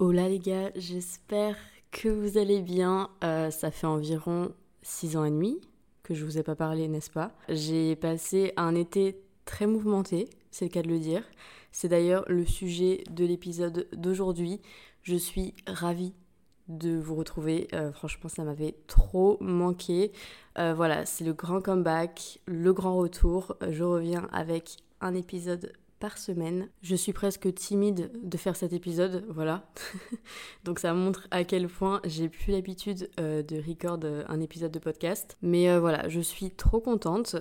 Hola les gars, j'espère que vous allez bien. Euh, ça fait environ 6 ans et demi que je vous ai pas parlé, n'est-ce pas? J'ai passé un été très mouvementé, c'est le cas de le dire. C'est d'ailleurs le sujet de l'épisode d'aujourd'hui. Je suis ravie de vous retrouver. Euh, franchement, ça m'avait trop manqué. Euh, voilà, c'est le grand comeback, le grand retour. Je reviens avec un épisode par semaine. Je suis presque timide de faire cet épisode, voilà. Donc ça montre à quel point j'ai plus l'habitude euh, de record euh, un épisode de podcast. Mais euh, voilà, je suis trop contente,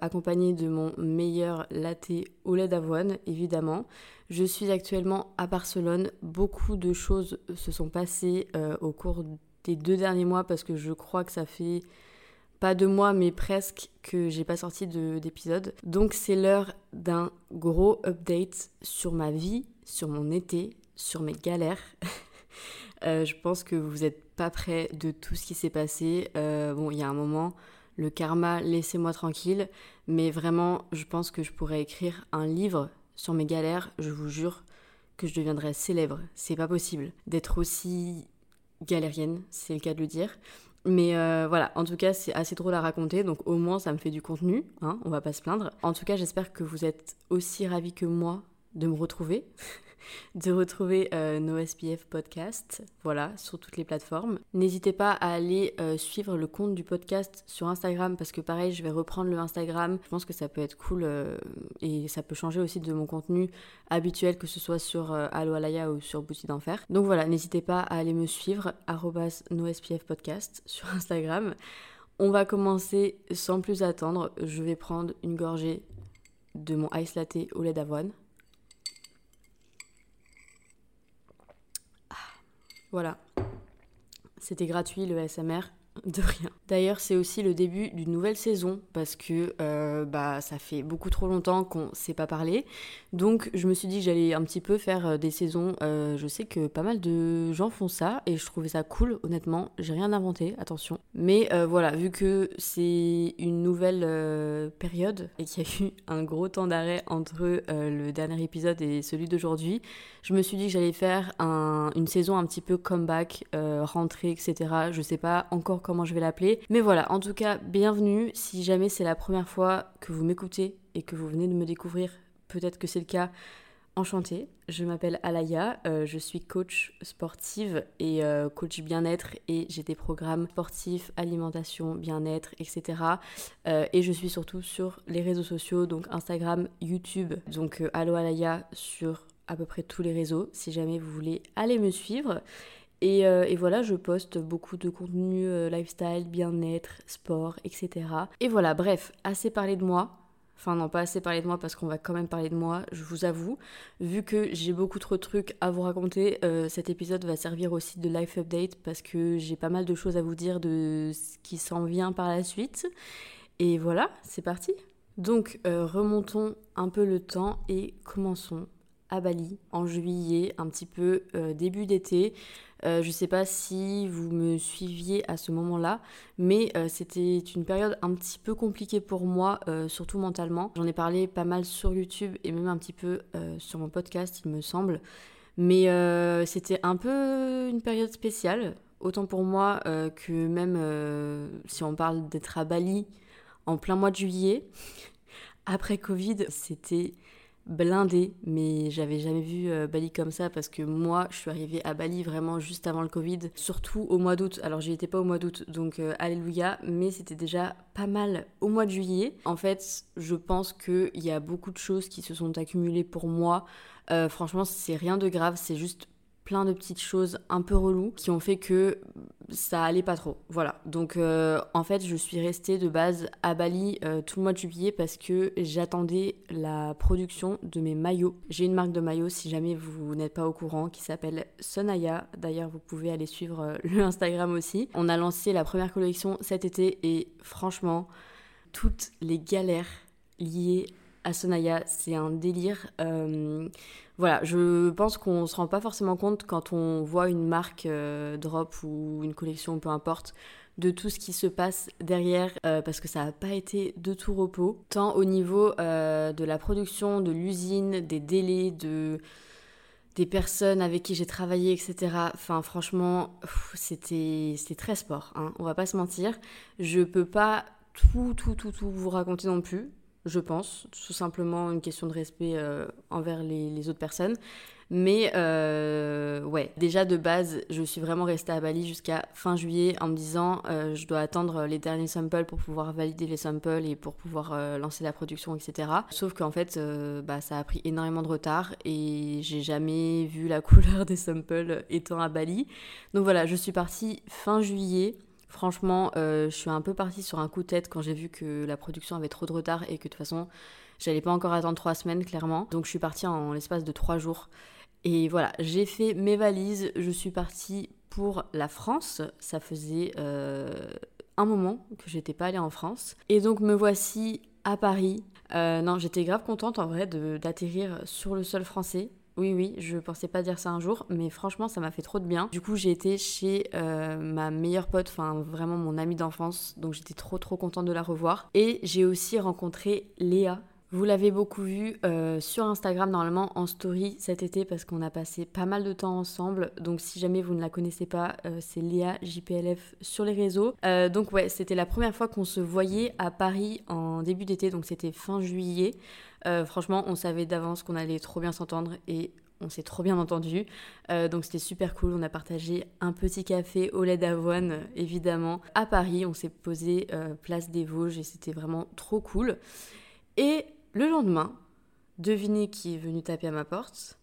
accompagnée de mon meilleur latte au lait d'avoine, évidemment. Je suis actuellement à Barcelone. Beaucoup de choses se sont passées au cours des deux derniers mois parce que je crois que ça fait pas de mois, mais presque que j'ai pas sorti d'épisode. Donc c'est l'heure d'un gros update sur ma vie, sur mon été, sur mes galères. Euh, je pense que vous n'êtes pas prêts de tout ce qui s'est passé. Euh, bon, il y a un moment, le karma, laissez-moi tranquille. Mais vraiment, je pense que je pourrais écrire un livre sur mes galères. Je vous jure que je deviendrais célèbre. C'est pas possible d'être aussi galérienne, c'est le cas de le dire. Mais euh, voilà, en tout cas, c'est assez drôle à raconter, donc au moins ça me fait du contenu, hein, on va pas se plaindre. En tout cas, j'espère que vous êtes aussi ravis que moi de me retrouver. de retrouver euh, nos SPF podcast, voilà, sur toutes les plateformes. N'hésitez pas à aller euh, suivre le compte du podcast sur Instagram parce que pareil, je vais reprendre le Instagram. Je pense que ça peut être cool euh, et ça peut changer aussi de mon contenu habituel, que ce soit sur Allo Alaya ou sur Boutique d'Enfer. Donc voilà, n'hésitez pas à aller me suivre, SPF podcast sur Instagram. On va commencer sans plus attendre. Je vais prendre une gorgée de mon ice latte au lait d'avoine. Voilà. C'était gratuit le SMR, de rien. D'ailleurs, c'est aussi le début d'une nouvelle saison parce que euh, bah, ça fait beaucoup trop longtemps qu'on ne s'est pas parlé. Donc, je me suis dit que j'allais un petit peu faire euh, des saisons. Euh, je sais que pas mal de gens font ça et je trouvais ça cool, honnêtement. J'ai rien inventé, attention. Mais voilà, vu que c'est une nouvelle période et qu'il y a eu un gros temps d'arrêt entre le dernier épisode et celui d'aujourd'hui, je me suis dit que j'allais faire une saison un petit peu comeback, rentrée, etc. Je sais pas encore comment je vais l'appeler. Mais voilà, en tout cas, bienvenue. Si jamais c'est la première fois que vous m'écoutez et que vous venez de me découvrir, peut-être que c'est le cas. Enchantée, je m'appelle Alaya, euh, je suis coach sportive et euh, coach bien-être et j'ai des programmes sportifs, alimentation, bien-être, etc. Euh, et je suis surtout sur les réseaux sociaux, donc Instagram, YouTube, donc Allo Alaya sur à peu près tous les réseaux si jamais vous voulez aller me suivre. Euh, et, voilà, je poste beaucoup de contenu euh, lifestyle, bien-être, sport, etc. Et voilà, bref, assez parlé de moi. Enfin non, pas assez parlé de moi parce qu'on va quand même parler de moi, je vous avoue. Vu que j'ai beaucoup trop de trucs à vous raconter, euh, cet épisode va servir aussi de life update parce que j'ai pas mal de choses à vous dire de ce qui s'en vient par la suite. Et voilà, c'est parti. Donc remontons un peu le temps et commençons à Bali en juillet, un petit peu début d'été. Euh, je ne sais pas si vous me suiviez à ce moment-là, mais euh, c'était une période un petit peu compliquée pour moi, euh, surtout mentalement. J'en ai parlé pas mal sur YouTube et même un petit peu sur mon podcast, il me semble. Mais c'était un peu une période spéciale, autant pour moi que même si on parle d'être à Bali en plein mois de juillet, après Covid, c'était blindé, mais j'avais jamais vu euh, Bali comme ça parce que moi, je suis arrivée à Bali vraiment juste avant le Covid, surtout au mois d'août. Alors, j'y étais pas au mois d'août, donc euh, alléluia, mais c'était déjà pas mal au mois de juillet. En fait, je pense qu'il y a beaucoup de choses qui se sont accumulées pour moi. Euh, franchement, c'est rien de grave, c'est juste plein de petites choses un peu reloues qui ont fait que ça allait pas trop. Voilà. Donc euh, en fait, je suis restée de base à Bali euh, tout le mois de juillet parce que j'attendais la production de mes maillots. J'ai une marque de maillots si jamais vous n'êtes pas au courant qui s'appelle Sonaya. D'ailleurs, vous pouvez aller suivre euh, le Instagram aussi. On a lancé la première collection cet été et franchement, toutes les galères liées à Sonaya, c'est un délire. Voilà, je pense qu'on se rend pas forcément compte quand on voit une marque euh, drop ou une collection, peu importe, de tout ce qui se passe derrière, euh, parce que ça n'a pas été de tout repos, tant au niveau euh, de la production, de l'usine, des délais, de des personnes avec qui j'ai travaillé, etc. Enfin, franchement, c'était très sport, hein, on va pas se mentir. Je peux pas tout, tout, tout, tout vous raconter non plus je pense. Tout simplement une question de respect euh, envers les, autres personnes. Mais euh, ouais, déjà de base, je suis vraiment restée à Bali jusqu'à fin juillet en me disant euh, je dois attendre les derniers samples pour pouvoir valider les samples et pour pouvoir lancer la production, etc. Sauf qu'en fait, bah, ça a pris énormément de retard et j'ai jamais vu la couleur des samples étant à Bali. Donc voilà, je suis partie fin juillet. Franchement, euh, je suis un peu partie sur un coup de tête quand j'ai vu que la production avait trop de retard et que de toute façon, j'allais pas encore attendre trois semaines, clairement. Donc je suis partie en, l'espace de trois jours. Et voilà, j'ai fait mes valises, je suis partie pour la France. Ça faisait euh, un moment que j'étais pas allée en France. Et donc me voici à Paris. Euh, non, j'étais grave contente en vrai d'atterrir sur le sol français. Oui, oui, je pensais pas dire ça un jour, mais franchement, ça m'a fait trop de bien. Du coup, j'ai été chez euh, ma meilleure pote, enfin vraiment mon amie d'enfance, donc j'étais trop trop contente de la revoir. Et j'ai aussi rencontré Léa, vous l'avez beaucoup vu euh, sur Instagram normalement en story cet été parce qu'on a passé pas mal de temps ensemble. Donc si jamais vous ne la connaissez pas, euh, c'est Léa JPLF sur les réseaux. donc ouais, c'était la première fois qu'on se voyait à Paris en début d'été, donc c'était fin juillet. Euh, franchement, on savait d'avance qu'on allait trop bien s'entendre et on s'est trop bien entendu. Euh, donc c'était super cool. On a partagé un petit café au lait d'avoine, évidemment, à Paris. On s'est posé euh, place des Vosges et c'était vraiment trop cool. Et le lendemain, devinez qui est venu taper à ma porte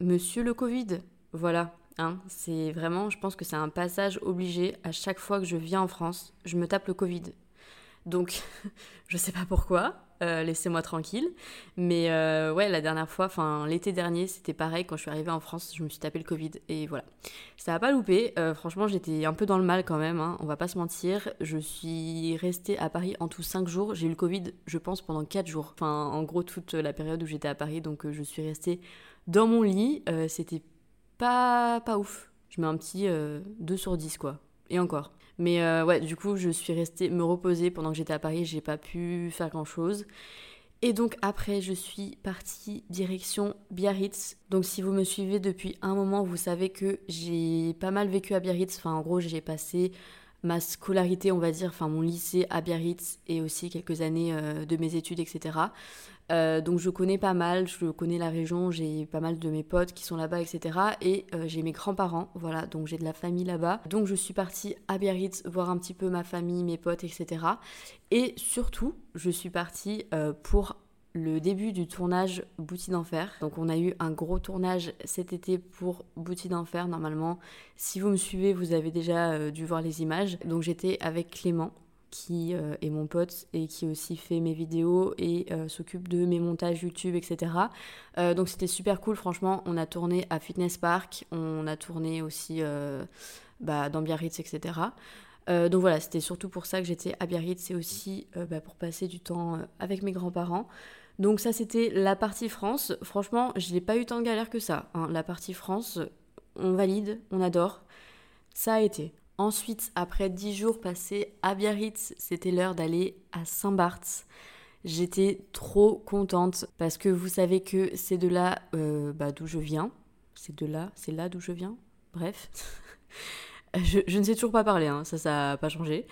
Monsieur le Covid. Voilà. Hein, c'est vraiment, je pense que c'est un passage obligé à chaque fois que je viens en France, je me tape le Covid. Donc, je sais pas pourquoi, euh, laissez-moi tranquille. Mais euh, ouais, la dernière fois, enfin l'été dernier, c'était pareil. Quand je suis arrivée en France, je me suis tapé le Covid et voilà. Ça n'a pas loupé. Euh, franchement, j'étais un peu dans le mal quand même. Hein, on va pas se mentir. Je suis restée à Paris en tout 5 jours. J'ai eu le Covid, je pense, pendant 4 jours. Enfin, en gros, toute la période où j'étais à Paris. Donc, je suis restée dans mon lit. c'était pas, pas ouf. Je mets un petit 2 sur 10, quoi. Et encore. Mais euh, ouais, du coup, je suis restée me reposer pendant que j'étais à Paris, j'ai pas pu faire grand chose. Et donc après, je suis partie direction Biarritz. Donc si vous me suivez depuis un moment, vous savez que j'ai pas mal vécu à Biarritz. Enfin, en gros, j'ai passé ma scolarité, on va dire, enfin mon lycée à Biarritz et aussi quelques années euh, de mes études, etc. Euh, donc je connais pas mal, je connais la région, j'ai pas mal de mes potes qui sont là-bas, etc. Et euh, j'ai mes grands-parents, voilà, donc j'ai de la famille là-bas. Donc je suis partie à Biarritz voir un petit peu ma famille, mes potes, etc. Et surtout, je suis partie pour le début du tournage Bouti d'Enfer. Donc on a eu un gros tournage cet été pour Bouti d'Enfer. Normalement, si vous me suivez, vous avez déjà dû voir les images. Donc j'étais avec Clément, qui euh, est mon pote et qui aussi fait mes vidéos et euh, s'occupe de mes montages YouTube, etc. Euh, donc c'était super cool, franchement. On a tourné à Fitness Park, on a tourné aussi bah, dans Biarritz, etc. donc voilà, c'était surtout pour ça que j'étais à Biarritz et aussi bah, pour passer du temps avec mes grands-parents. Donc ça c'était la partie France. Franchement, je n'ai pas eu tant de galère que ça. Hein. La partie France, on valide, on adore. Ça a été. Ensuite, après dix jours passés à Biarritz, c'était l'heure d'aller à Saint-Barth. J'étais trop contente parce que vous savez que c'est de là euh, bah, d'où je viens. C'est de là, c'est là d'où je viens. Bref. Je, ne sais toujours pas parler, hein, ça, ça n'a pas changé.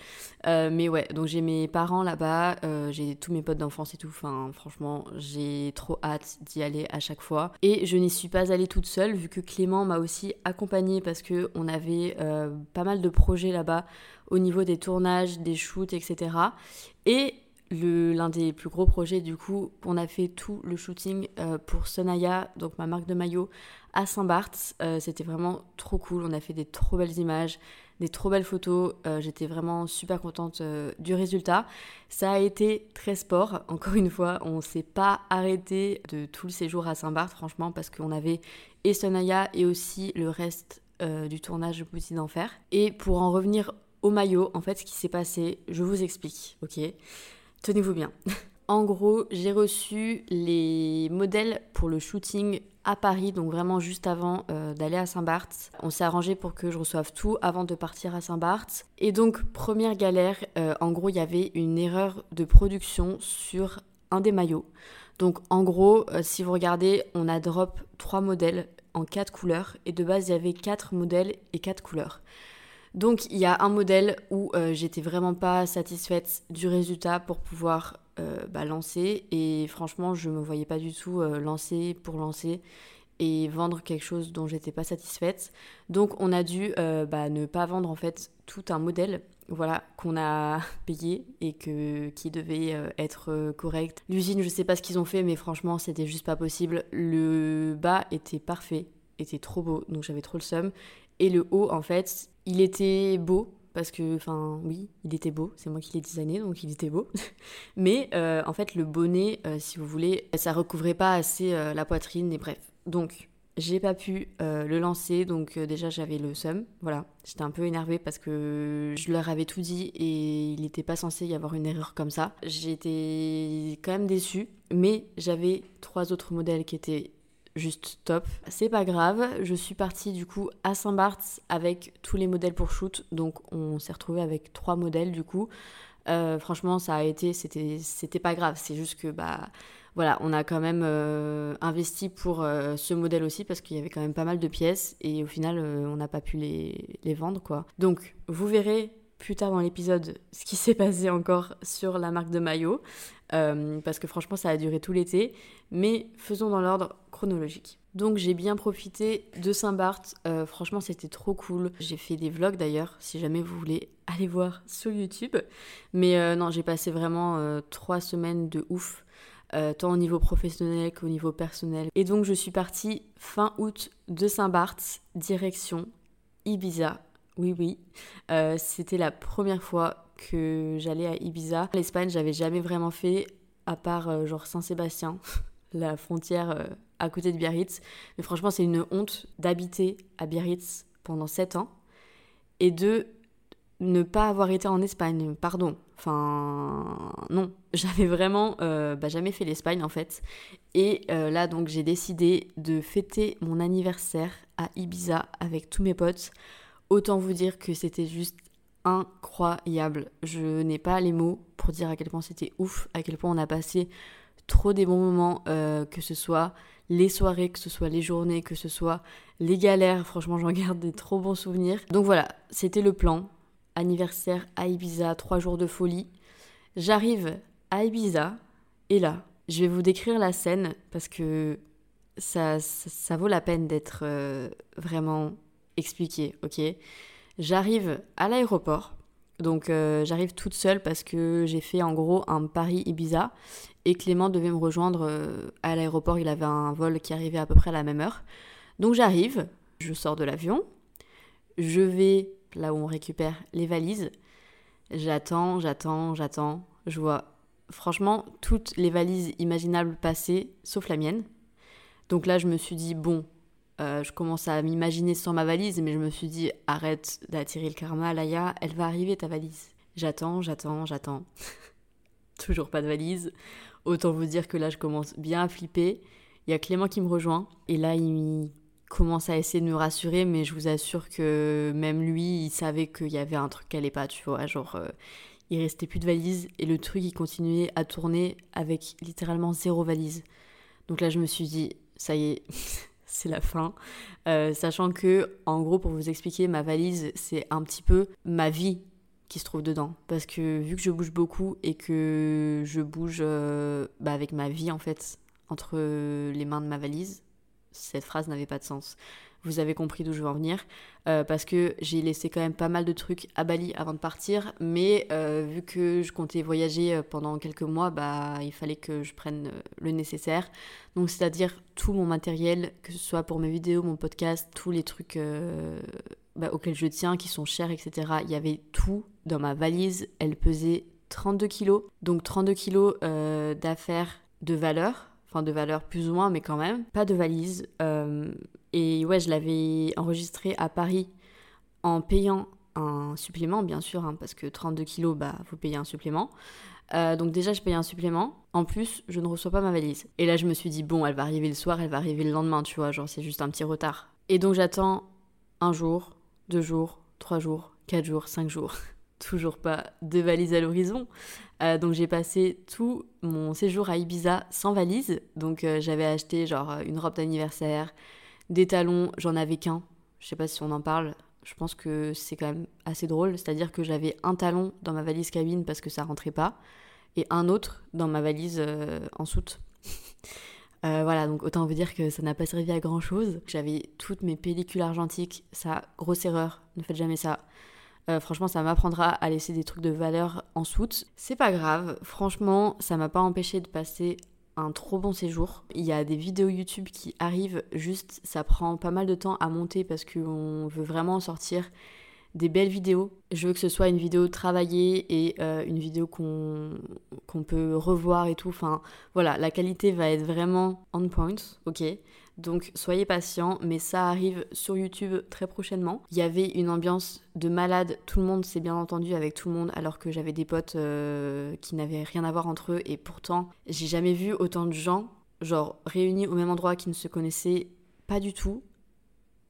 Euh, mais ouais, donc j'ai mes parents là-bas, euh, j'ai tous mes potes d'enfance et tout. Enfin, franchement, j'ai trop hâte d'y aller à chaque fois. Et je n'y suis pas allée toute seule, vu que Clément m'a aussi accompagnée parce que on avait euh, pas mal de projets là-bas au niveau des tournages, des shoots, etc. Et l'un des plus gros projets du coup. On a fait tout le shooting euh, pour Sonaya, donc ma marque de maillot, à Saint-Barth. Euh, c'était vraiment trop cool. On a fait des trop belles images, des trop belles photos. Euh, j'étais vraiment super contente du résultat. Ça a été très sport. Encore une fois, on s'est pas arrêté de tout le séjour à Saint-Barth, franchement, parce qu'on avait et Sonaya et aussi le reste du tournage Boutique d'Enfer. Et pour en revenir au maillot, en fait, ce qui s'est passé, je vous explique, ok? Tenez-vous bien. En gros, j'ai reçu les modèles pour le shooting à Paris, donc vraiment juste avant euh, d'aller à Saint-Barth. On s'est arrangé pour que je reçoive tout avant de partir à Saint-Barth. Et donc, première galère, euh, en gros, il y avait une erreur de production sur un des maillots. Donc, en gros, euh, si vous regardez, on a drop trois modèles en quatre couleurs. Et de base, il y avait quatre modèles et quatre couleurs. Donc il y a un modèle où euh, j'étais vraiment pas satisfaite du résultat pour pouvoir euh, bah, lancer et franchement je me voyais pas du tout euh, lancer pour lancer et vendre quelque chose dont j'étais pas satisfaite. Donc on a dû bah, ne pas vendre en fait tout un modèle voilà qu'on a payé et que qui devait être correct. L'usine, je sais pas ce qu'ils ont fait mais franchement, c'était juste pas possible. Le bas était parfait, était trop beau, donc j'avais trop le seum et le haut en fait, il était beau, parce que, enfin, oui, il était beau, c'est moi qui l'ai designé, donc il était beau. Mais euh, en fait, le bonnet, euh, si vous voulez, ça recouvrait pas assez euh, la poitrine, et bref. Donc, j'ai pas pu le lancer, donc déjà j'avais le seum, voilà. J'étais un peu énervée parce que je leur avais tout dit et il n'était pas censé y avoir une erreur comme ça. J'étais quand même déçue, mais j'avais trois autres modèles qui étaient juste top. C'est pas grave, je suis partie du coup à Saint-Barth avec tous les modèles pour shoot, donc on s'est retrouvé avec trois modèles du coup. Euh, franchement, ça a été, c'était, c'était pas grave, c'est juste que bah voilà, on a quand même euh, investi pour euh, ce modèle aussi parce qu'il y avait quand même pas mal de pièces et au final on n'a pas pu les, les vendre quoi. Donc vous verrez plus tard dans l'épisode ce qui s'est passé encore sur la marque de maillot, euh, parce que franchement ça a duré tout l'été, mais faisons dans l'ordre chronologique. Donc j'ai bien profité de Saint-Barth, euh, franchement c'était trop cool. J'ai fait des vlogs d'ailleurs, si jamais vous voulez aller voir sur YouTube. Mais euh, non, j'ai passé vraiment trois semaines de ouf. tant au niveau professionnel qu'au niveau personnel. Et donc je suis partie fin août de Saint-Barth, direction Ibiza, oui, oui. Euh, c'était la première fois que j'allais à Ibiza. L'Espagne, j'avais jamais vraiment fait, à part euh, genre Saint-Sébastien, la frontière euh, à côté de Biarritz. Mais franchement, c'est une honte d'habiter à Biarritz pendant 7 ans et de ne pas avoir été en Espagne. Pardon. Enfin, non. J'avais vraiment bah, jamais fait l'Espagne en fait. Et là, donc, j'ai décidé de fêter mon anniversaire à Ibiza avec tous mes potes. Autant vous dire que c'était juste incroyable. Je n'ai pas les mots pour dire à quel point c'était ouf, à quel point on a passé trop des bons moments, euh, que ce soit les soirées, que ce soit les journées, que ce soit les galères. Franchement, j'en garde des trop bons souvenirs. Donc voilà, c'était le plan. Anniversaire à Ibiza, trois jours de folie. J'arrive à Ibiza et là, je vais vous décrire la scène parce que ça, ça, vaut la peine d'être euh, vraiment expliquer, ok. J'arrive à l'aéroport, donc euh, j'arrive toute seule parce que j'ai fait en gros un Paris-Ibiza et Clément devait me rejoindre euh, à l'aéroport, il avait un vol qui arrivait à peu près à la même heure. Donc j'arrive, je sors de l'avion, je vais là où on récupère les valises, j'attends, j'attends, j'attends, je vois franchement toutes les valises imaginables passer, sauf la mienne. Donc là je me suis dit, bon, euh, je commence à m'imaginer sans ma valise, mais je me suis dit arrête d'attirer le karma, Laïa, elle va arriver ta valise. J'attends, j'attends, j'attends. Toujours pas de valise. Autant vous dire que là, je commence bien à flipper. Il y a Clément qui me rejoint, et là, il commence à essayer de me rassurer, mais je vous assure que même lui, il savait qu'il y avait un truc qui allait pas, tu vois. Genre, euh, il restait plus de valise, et le truc, il continuait à tourner avec littéralement zéro valise. Donc là, je me suis dit, ça y est. c'est la fin. Euh, sachant que, en gros, pour vous expliquer, ma valise, c'est un petit peu ma vie qui se trouve dedans. Parce que vu que je bouge beaucoup et que je bouge euh, bah, avec ma vie, en fait, entre les mains de ma valise, cette phrase n'avait pas de sens. Vous avez compris d'où je veux en venir. Euh, parce que j'ai laissé quand même pas mal de trucs à Bali avant de partir, mais euh, vu que je comptais voyager euh, pendant quelques mois, bah il fallait que je prenne le nécessaire. Donc c'est-à-dire tout mon matériel, que ce soit pour mes vidéos, mon podcast, tous les trucs bah, auxquels je tiens, qui sont chers, etc. Il y avait tout dans ma valise. Elle pesait 32 kilos, donc 32 kilos d'affaires de valeur enfin de valeur plus ou moins, mais quand même. Pas de valise. Et ouais, je l'avais enregistré à Paris en payant un supplément, bien sûr, hein, parce que 32 kilos, bah, faut payer un supplément. Euh, donc déjà, je paye un supplément. En plus, je ne reçois pas ma valise. Et là, je me suis dit, bon, elle va arriver le soir, elle va arriver le lendemain, tu vois, genre c'est juste un petit retard. Et donc j'attends un jour, deux jours, trois jours, quatre jours, cinq jours. toujours pas de valise à l'horizon. Euh, donc j'ai passé tout mon séjour à Ibiza sans valise. Donc euh, j'avais acheté genre une robe d'anniversaire, des talons, j'en avais qu'un. Je sais pas si on en parle. Je pense que c'est quand même assez drôle. C'est-à-dire que j'avais un talon dans ma valise cabine parce que ça rentrait pas, et un autre dans ma valise euh, en soute. voilà, donc autant vous dire que ça n'a pas servi à grand chose. J'avais toutes mes pellicules argentiques, ça, grosse erreur, ne faites jamais ça. Euh, franchement, ça m'apprendra à laisser des trucs de valeur en soute. C'est pas grave. Franchement, ça m'a pas empêché de passer un trop bon séjour. Il y a des vidéos YouTube qui arrivent, juste ça prend pas mal de temps à monter parce qu'on veut vraiment sortir des belles vidéos. Je veux que ce soit une vidéo travaillée et euh, une vidéo qu'on peut revoir et tout. Enfin voilà, la qualité va être vraiment on point, ok donc soyez patients, mais ça arrive sur YouTube très prochainement. Il y avait une ambiance de malade, tout le monde s'est bien entendu avec tout le monde, alors que j'avais des potes euh, qui n'avaient rien à voir entre eux, et pourtant j'ai jamais vu autant de gens, genre réunis au même endroit qui ne se connaissaient pas du tout,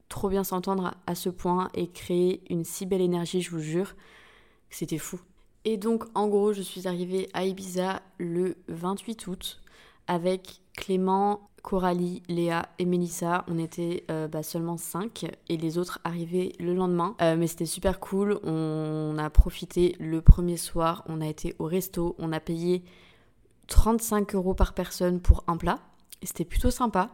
trop bien s'entendre à ce point et créer une si belle énergie, je vous jure, c'était fou. Et donc en gros, je suis arrivée à Ibiza le 28 août avec Clément, Coralie, Léa et Mélissa. On était euh, bah, seulement 5 et les autres arrivaient le lendemain. Euh, mais c'était super cool. On a profité le premier soir. On a été au resto. On a payé 35 euros par personne pour un plat. C'était plutôt sympa.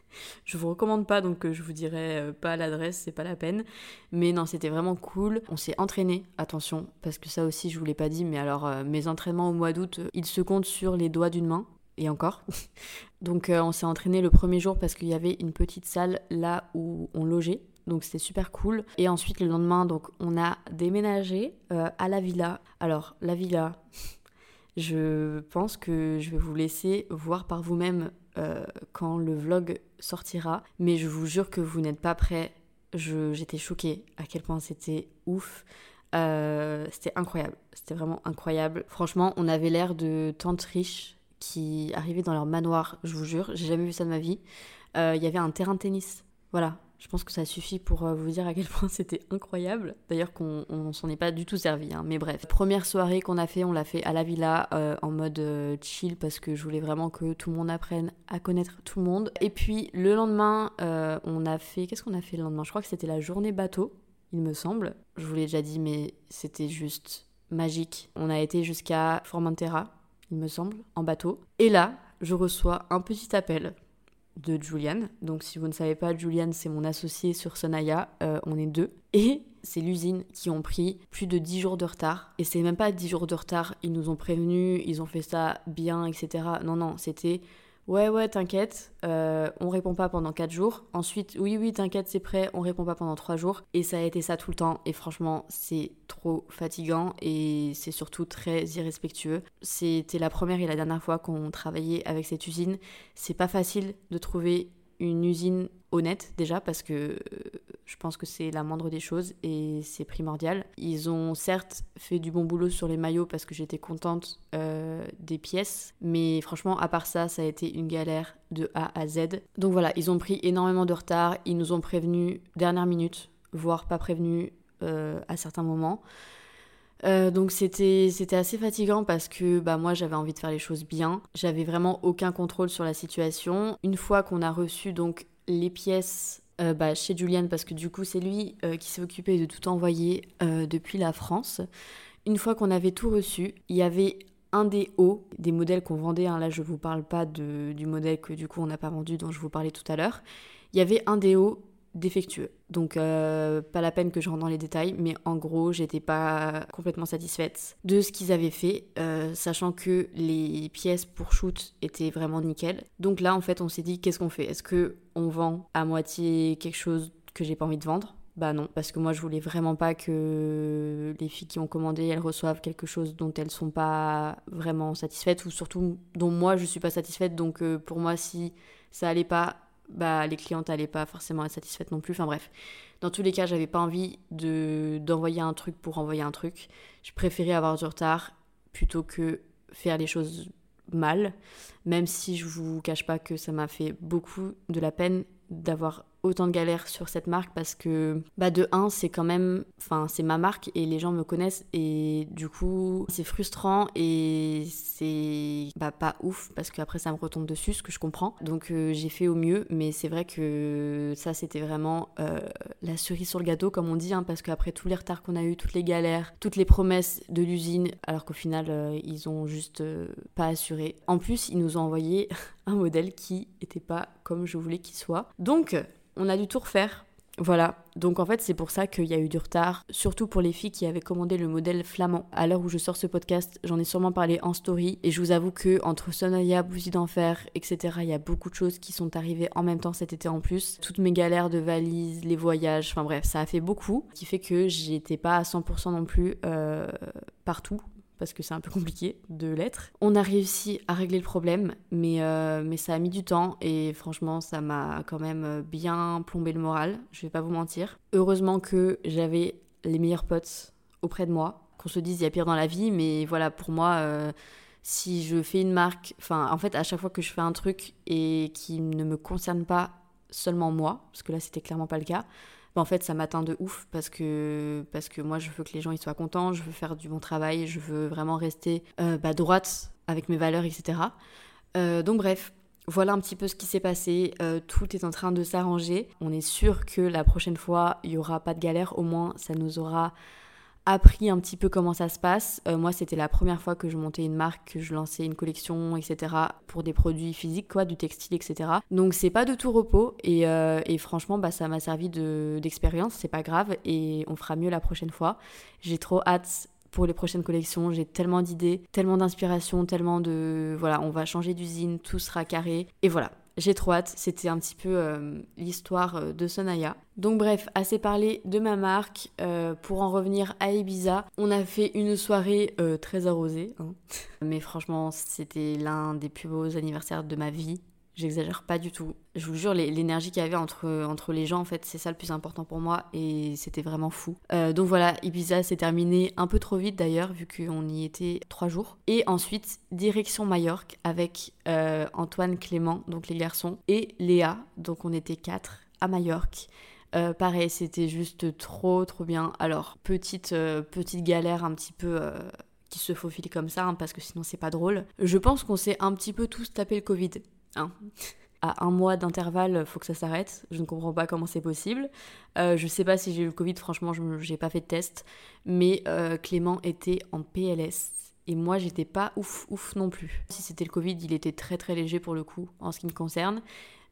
je vous recommande pas, donc euh, je vous dirai pas l'adresse, c'est pas la peine. Mais non, c'était vraiment cool. On s'est entraîné, attention, parce que ça aussi je vous l'ai pas dit, mais alors mes entraînements au mois d'août, ils se comptent sur les doigts d'une main et encore. Donc euh, on s'est entraîné le premier jour parce qu'il y avait une petite salle là où on logeait. Donc c'était super cool. Et ensuite le lendemain, donc on a déménagé euh, à la villa. Alors la villa, je pense que je vais vous laisser voir par vous-même euh, quand le vlog sortira. Mais je vous jure que vous n'êtes pas prêts. J'étais choquée à quel point c'était ouf. c'était incroyable, c'était vraiment incroyable. Franchement, on avait l'air de tantes riches qui arrivaient dans leur manoir, je vous jure, j'ai jamais vu ça de ma vie. Euh, il y avait un terrain de tennis. Voilà, je pense que ça suffit pour euh, vous dire à quel point c'était incroyable. D'ailleurs qu'on on, s'en est pas du tout servi, hein. mais bref. Première soirée qu'on a fait, on l'a fait à la villa euh, en mode chill parce que je voulais vraiment que tout le monde apprenne à connaître tout le monde. Et puis le lendemain, on a fait... Qu'est-ce qu'on a fait le lendemain? Je crois que c'était la journée bateau, il me semble. Je vous l'ai déjà dit, mais c'était juste magique. On a été jusqu'à Formentera, il me semble, en bateau. Et là, je reçois un petit appel de Julian. Donc si vous ne savez pas, Julian c'est mon associé sur Sonaya, euh, on est deux. Et c'est l'usine qui ont pris plus de 10 jours de retard. Et c'est même pas 10 jours de retard, ils nous ont prévenus, ils ont fait ça bien, etc. Non, non, c'était Ouais, ouais, t'inquiète, euh, on répond pas pendant 4 jours. Ensuite, oui, oui, t'inquiète, c'est prêt, on répond pas pendant 3 jours. Et ça a été ça tout le temps. Et franchement, c'est trop fatigant et c'est surtout très irrespectueux. C'était la première et la dernière fois qu'on travaillait avec cette usine. C'est pas facile de trouver une usine honnête déjà parce que euh, je pense que c'est la moindre des choses et c'est primordial. Ils ont certes fait du bon boulot sur les maillots parce que j'étais contente euh, des pièces, mais franchement à part ça, ça a été une galère de A à Z. Donc voilà, ils ont pris énormément de retard, ils nous ont prévenus dernière minute, voire pas prévenus euh, à certains moments. Donc c'était c'était assez fatigant parce que bah moi j'avais envie de faire les choses bien. J'avais vraiment aucun contrôle sur la situation. Une fois qu'on a reçu donc les pièces euh, bah, chez Julian parce que du coup c'est lui euh, qui s'est occupé de tout envoyer depuis la France. Une fois qu'on avait tout reçu, il y avait un des hauts des modèles qu'on vendait. Hein. là je vous parle pas de, du modèle que du coup on n'a pas vendu dont je vous parlais tout à l'heure. Il y avait un des hauts défectueux. Donc euh, pas la peine que je rentre dans les détails, mais en gros j'étais pas complètement satisfaite de ce qu'ils avaient fait, euh, sachant que les pièces pour shoot étaient vraiment nickel. Donc là en fait on s'est dit qu'est-ce qu'on fait? Est-ce que on vend à moitié quelque chose que j'ai pas envie de vendre? Bah non, parce que moi je voulais vraiment pas que les filles qui ont commandé, elles reçoivent quelque chose dont elles sont pas vraiment satisfaites ou surtout dont moi je suis pas satisfaite. Donc euh, pour moi si ça allait pas, bah les clientes allaient pas forcément être satisfaites non plus. Enfin bref, dans tous les cas j'avais pas envie de d'envoyer un truc pour envoyer un truc. Je préférais avoir du retard plutôt que faire les choses mal, même si je vous cache pas que ça m'a fait beaucoup de la peine d'avoir autant de galères sur cette marque parce que bah de 1 c'est quand même enfin c'est ma marque et les gens me connaissent et du coup c'est frustrant et c'est bah pas ouf parce qu'après ça me retombe dessus ce que je comprends. Donc euh, j'ai fait au mieux mais c'est vrai que ça c'était vraiment euh, la cerise sur le gâteau comme on dit hein, parce qu'après tous les retards qu'on a eu toutes les galères toutes les promesses de l'usine alors qu'au final euh, ils ont juste pas assuré. En plus ils nous ont envoyé un modèle qui était pas comme je voulais qu'il soit donc on a dû tout refaire. Voilà, donc en fait c'est pour ça qu'il y a eu du retard, surtout pour les filles qui avaient commandé le modèle flamand. À l'heure où je sors ce podcast, j'en ai sûrement parlé en story et je vous avoue que entre Sonaya, Bougie d'enfer, etc., il y a beaucoup de choses qui sont arrivées en même temps cet été en plus. Toutes mes galères de valises, les voyages, enfin bref, ça a fait beaucoup, qui fait que j'étais pas à 100% non plus euh, partout parce que c'est un peu compliqué de l'être. On a réussi à régler le problème, mais, euh, mais ça a mis du temps et franchement, ça m'a quand même bien plombé le moral, je vais pas vous mentir. Heureusement que j'avais les meilleurs potes auprès de moi, qu'on se dise il y a pire dans la vie, mais voilà, pour moi, euh, si je fais une marque, enfin, en fait, à chaque fois que je fais un truc et qui ne me concerne pas seulement moi, parce que là, c'était clairement pas le cas, bah, en fait ça m'atteint de ouf parce que, parce que moi je veux que les gens soient contents, je veux faire du bon travail, je veux vraiment rester euh, bah, droite avec mes valeurs, etc. Euh, donc bref, voilà un petit peu ce qui s'est passé. Euh, tout est en train de s'arranger. On est sûr que la prochaine fois, il n'y aura pas de galère. Au moins, ça nous aura appris un petit peu comment ça se passe. Euh, moi, c'était la première fois que je montais une marque, que je lançais une collection, etc. pour des produits physiques, quoi, du textile, etc. Donc, c'est pas de tout repos et, euh, franchement, bah, ça m'a servi d'expérience, c'est pas grave et on fera mieux la prochaine fois. J'ai trop hâte pour les prochaines collections. J'ai tellement d'idées, tellement d'inspiration, tellement de... Voilà, on va changer d'usine, tout sera carré. Et voilà, j'ai trop hâte, c'était un petit peu euh, l'histoire euh, de Sonaya. Donc bref, assez parlé de ma marque. Euh, pour en revenir à Ibiza, on a fait une soirée très arrosée. Hein. Mais franchement, c'était l'un des plus beaux anniversaires de ma vie. J'exagère pas du tout. Je vous jure, l'énergie qu'il y avait entre, entre les gens, en fait, c'est ça le plus important pour moi et c'était vraiment fou. Euh, donc voilà, Ibiza s'est terminé un peu trop vite d'ailleurs, vu qu'on y était trois jours. Et ensuite, direction Majorque avec euh, Antoine, Clément, donc les garçons, et Léa, donc on était quatre à Majorque. Euh, pareil, c'était juste trop trop bien. Alors, petite, petite galère un petit peu qui se faufile comme ça, hein, parce que sinon c'est pas drôle. Je pense qu'on s'est un petit peu tous tapé le Covid. Hein. À un mois d'intervalle, faut que ça s'arrête. Je ne comprends pas comment c'est possible. Euh, je sais pas si j'ai eu le Covid, franchement, je n'ai pas fait de test. Mais euh, Clément était en PLS. Et moi, j'étais pas ouf, ouf non plus. Si c'était le Covid, il était très très léger pour le coup, en ce qui me concerne.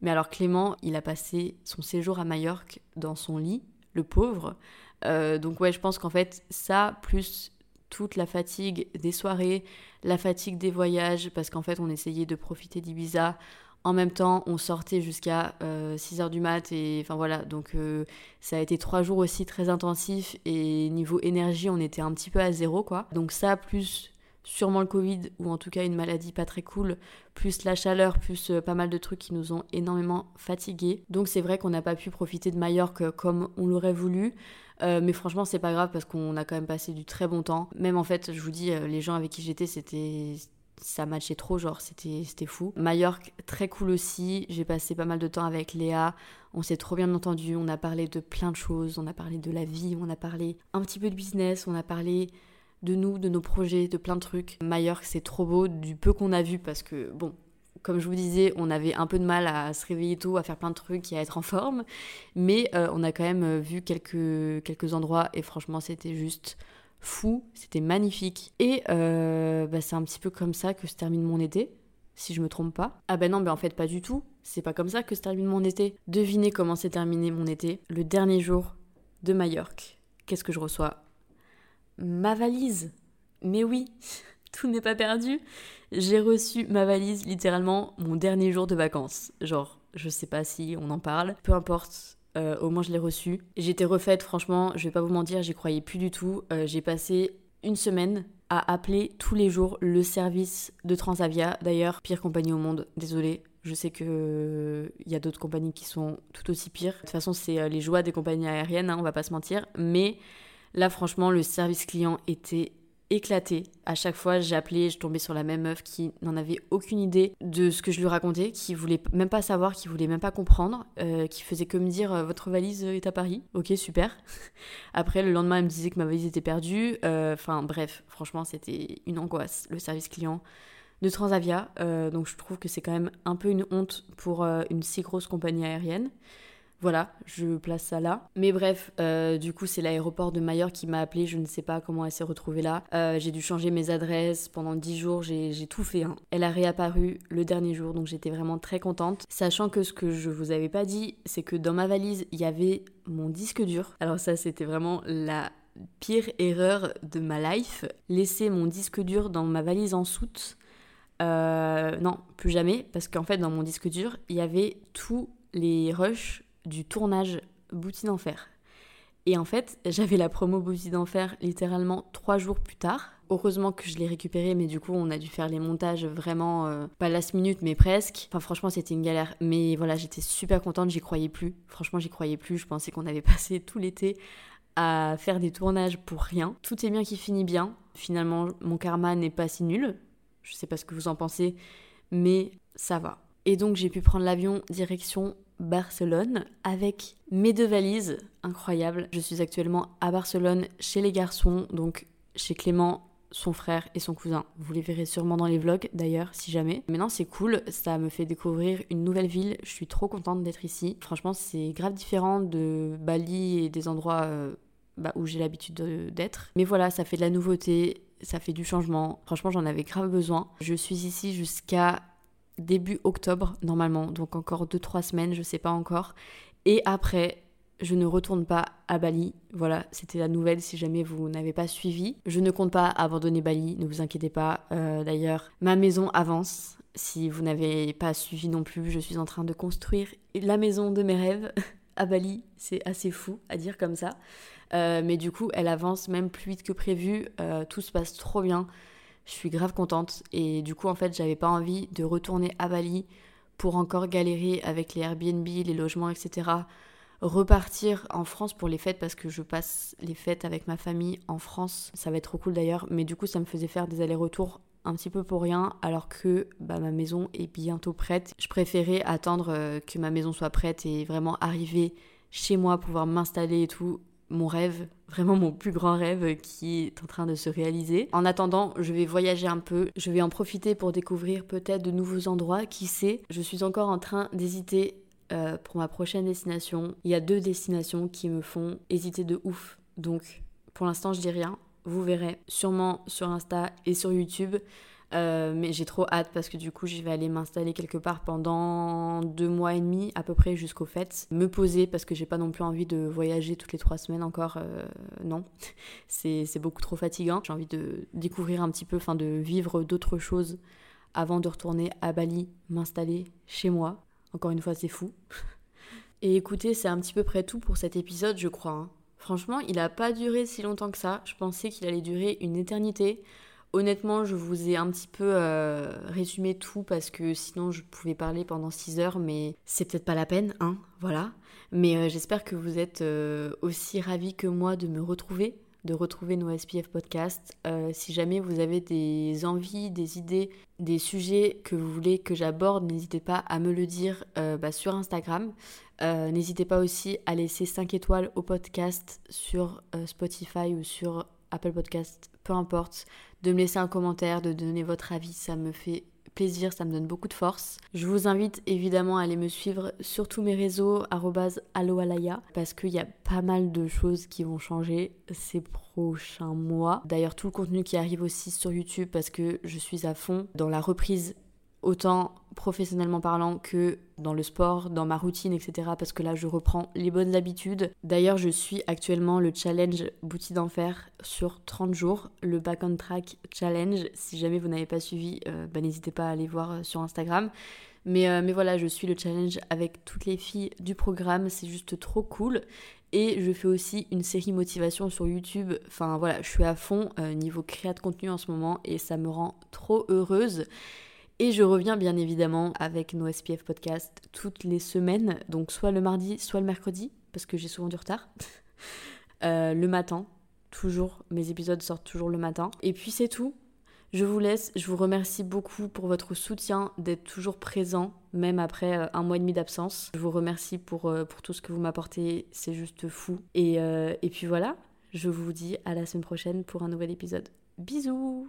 Mais alors, Clément, il a passé son séjour à Majorque dans son lit, le pauvre. Euh, donc, ouais, je pense qu'en fait, ça, plus toute la fatigue des soirées, la fatigue des voyages, parce qu'en fait on essayait de profiter d'Ibiza. En même temps, on sortait jusqu'à 6h euh, du mat et enfin voilà, donc euh, ça a été trois jours aussi très intensifs et niveau énergie, on était un petit peu à zéro quoi. Donc ça plus sûrement le Covid ou en tout cas une maladie pas très cool, plus la chaleur, plus euh, pas mal de trucs qui nous ont énormément fatigués. Donc c'est vrai qu'on n'a pas pu profiter de Majorque comme on l'aurait voulu. Euh, mais franchement, c'est pas grave parce qu'on a quand même passé du très bon temps. Même en fait, je vous dis, euh, les gens avec qui j'étais, c'était ça matchait trop, genre c'était fou. Majorque, très cool aussi. J'ai passé pas mal de temps avec Léa. On s'est trop bien entendu. On a parlé de plein de choses. On a parlé de la vie. On a parlé un petit peu de business. On a parlé de nous, de nos projets, de plein de trucs. Majorque, c'est trop beau du peu qu'on a vu parce que, bon, comme je vous disais, on avait un peu de mal à se réveiller tôt, à faire plein de trucs et à être en forme. Mais euh, on a quand même euh, vu quelques, endroits et franchement, c'était juste fou, c'était magnifique. Et euh, bah, c'est un petit peu comme ça que se termine mon été. si je me trompe pas. Ah ben non, mais en fait pas du tout. C'est pas comme ça que se termine mon été. Devinez comment s'est terminé mon été. Le dernier jour de Majorque. Qu'est-ce que je reçois? Ma valise. Mais oui, tout n'est pas perdu. J'ai reçu ma valise littéralement mon dernier jour de vacances. Genre, je sais pas si on en parle. Peu importe, euh, au moins je l'ai reçue. J'étais refaite, franchement, je vais pas vous mentir, j'y croyais plus du tout. Euh, j'ai passé une semaine à appeler tous les jours le service de Transavia. D'ailleurs, pire compagnie au monde, désolé. Je sais qu'il il y a d'autres compagnies qui sont tout aussi pires. De toute façon, c'est euh, les joies des compagnies aériennes, hein, on va pas se mentir. Mais là, franchement, le service client était éclaté. À chaque fois, j'appelais, je tombais sur la même meuf qui n'en avait aucune idée de ce que je lui racontais, qui voulait même pas savoir, qui voulait même pas comprendre, euh, qui faisait que me dire euh, votre valise est à Paris. Ok, super. Après, le lendemain, elle me disait que ma valise était perdue. Euh, enfin, bref, franchement, c'était une angoisse. Le service client de Transavia. donc, je trouve que c'est quand même un peu une honte pour une si grosse compagnie aérienne. Voilà, je place ça là. Mais bref, euh, du coup, c'est l'aéroport de Majorque qui m'a appelé. Je ne sais pas comment elle s'est retrouvée là. Euh, j'ai dû changer mes adresses pendant 10 jours. J'ai tout fait. Hein. Elle a réapparu le dernier jour, donc j'étais vraiment très contente. Sachant que ce que je vous avais pas dit, c'est que dans ma valise, il y avait mon disque dur. Alors, ça, c'était vraiment la pire erreur de ma life. Laisser mon disque dur dans ma valise en soute. Euh, non, plus jamais, parce qu'en fait, dans mon disque dur, il y avait tous les rushs du tournage Boutique d'Enfer. Et en fait, j'avais la promo Boutique d'Enfer littéralement trois jours plus tard. Heureusement que je l'ai récupéré, mais du coup, on a dû faire les montages vraiment, euh, pas last minute, mais presque. Enfin, franchement, c'était une galère. Mais voilà, j'étais super contente, j'y croyais plus. Franchement, j'y croyais plus. Je pensais qu'on avait passé tout l'été à faire des tournages pour rien. Tout est bien qui finit bien. Finalement, mon karma n'est pas si nul. Je sais pas ce que vous en pensez, mais ça va. Et donc, j'ai pu prendre l'avion direction Barcelone avec mes deux valises. Incroyable. Je suis actuellement à Barcelone chez les garçons, donc chez Clément, son frère et son cousin. Vous les verrez sûrement dans les vlogs d'ailleurs, si jamais. Maintenant, c'est cool, ça me fait découvrir une nouvelle ville. Je suis trop contente d'être ici. Franchement, c'est grave différent de Bali et des endroits euh, bah, où j'ai l'habitude d'être. Mais voilà, ça fait de la nouveauté, ça fait du changement. Franchement, j'en avais grave besoin. Je suis ici jusqu'à début octobre normalement, donc encore 2-3 semaines, je sais pas encore. Et après, je ne retourne pas à Bali. Voilà, c'était la nouvelle si jamais vous n'avez pas suivi. Je ne compte pas abandonner Bali, ne vous inquiétez pas. Euh, d'ailleurs, ma maison avance. Si vous n'avez pas suivi non plus, je suis en train de construire la maison de mes rêves à Bali. C'est assez fou à dire comme ça. Euh, mais du coup, elle avance même plus vite que prévu. Euh, tout se passe trop bien. Je suis grave contente. Et du coup, en fait, j'avais pas envie de retourner à Bali pour encore galérer avec les Airbnb, les logements, etc. Repartir en France pour les fêtes parce que je passe les fêtes avec ma famille en France. Ça va être trop cool d'ailleurs. Mais du coup, ça me faisait faire des allers-retours un petit peu pour rien alors que bah, ma maison est bientôt prête. Je préférais attendre euh, que ma maison soit prête et vraiment arriver chez moi, pouvoir m'installer et tout mon rêve, vraiment mon plus grand rêve qui est en train de se réaliser. En attendant, je vais voyager un peu, je vais en profiter pour découvrir peut-être de nouveaux endroits, qui sait? Je suis encore en train d'hésiter euh, pour ma prochaine destination. Il y a deux destinations qui me font hésiter de ouf. Donc pour l'instant, je dis rien. Vous verrez sûrement sur Insta et sur YouTube. Euh, mais j'ai trop hâte parce que du coup, je vais aller m'installer quelque part pendant deux mois et demi à peu près jusqu'au fêtes. Me poser parce que j'ai pas non plus envie de voyager toutes les trois semaines encore. Euh, non, c'est beaucoup trop fatigant. J'ai envie de découvrir un petit peu, enfin de vivre d'autres choses avant de retourner à Bali, m'installer chez moi. Encore une fois, c'est fou. Et écoutez, c'est un petit peu près tout pour cet épisode, je crois. Hein. Franchement, il a pas duré si longtemps que ça. Je pensais qu'il allait durer une éternité. Honnêtement, je vous ai un petit peu euh, résumé tout parce que sinon je pouvais parler pendant 6 heures, mais c'est peut-être pas la peine, hein, voilà. Mais euh, j'espère que vous êtes euh, aussi ravis que moi de me retrouver, de retrouver nos SPF podcasts. si jamais vous avez des envies, des idées, des sujets que vous voulez que j'aborde, n'hésitez pas à me le dire bah, sur Instagram. n'hésitez pas aussi à laisser 5 étoiles au podcast sur Spotify ou sur Apple Podcast, peu importe de me laisser un commentaire, de donner votre avis, ça me fait plaisir, ça me donne beaucoup de force. Je vous invite évidemment à aller me suivre sur tous mes réseaux, alloalaya, parce qu'il y a pas mal de choses qui vont changer ces prochains mois. D'ailleurs, tout le contenu qui arrive aussi sur YouTube, parce que je suis à fond dans la reprise autant professionnellement parlant que dans le sport, dans ma routine, etc. Parce que là, je reprends les bonnes habitudes. D'ailleurs, je suis actuellement le challenge Boutique d'enfer sur 30 jours, le Back on Track Challenge. Si jamais vous n'avez pas suivi, euh, bah, n'hésitez pas à aller voir euh, sur Instagram. Mais, euh, mais voilà, je suis le challenge avec toutes les filles du programme, c'est juste trop cool. Et je fais aussi une série motivation sur YouTube. Enfin voilà, je suis à fond niveau créa de contenu en ce moment et ça me rend trop heureuse. Et je reviens bien évidemment avec nos SPF podcasts toutes les semaines, donc soit le mardi, soit le mercredi, parce que j'ai souvent du retard. Euh, le matin, toujours, mes épisodes sortent toujours le matin. Et puis c'est tout. Je vous laisse, je vous remercie beaucoup pour votre soutien, d'être toujours présent, même après euh, un mois et demi d'absence. Je vous remercie pour, euh, pour tout ce que vous m'apportez, c'est juste fou. Et, et puis voilà, je vous dis à la semaine prochaine pour un nouvel épisode. Bisous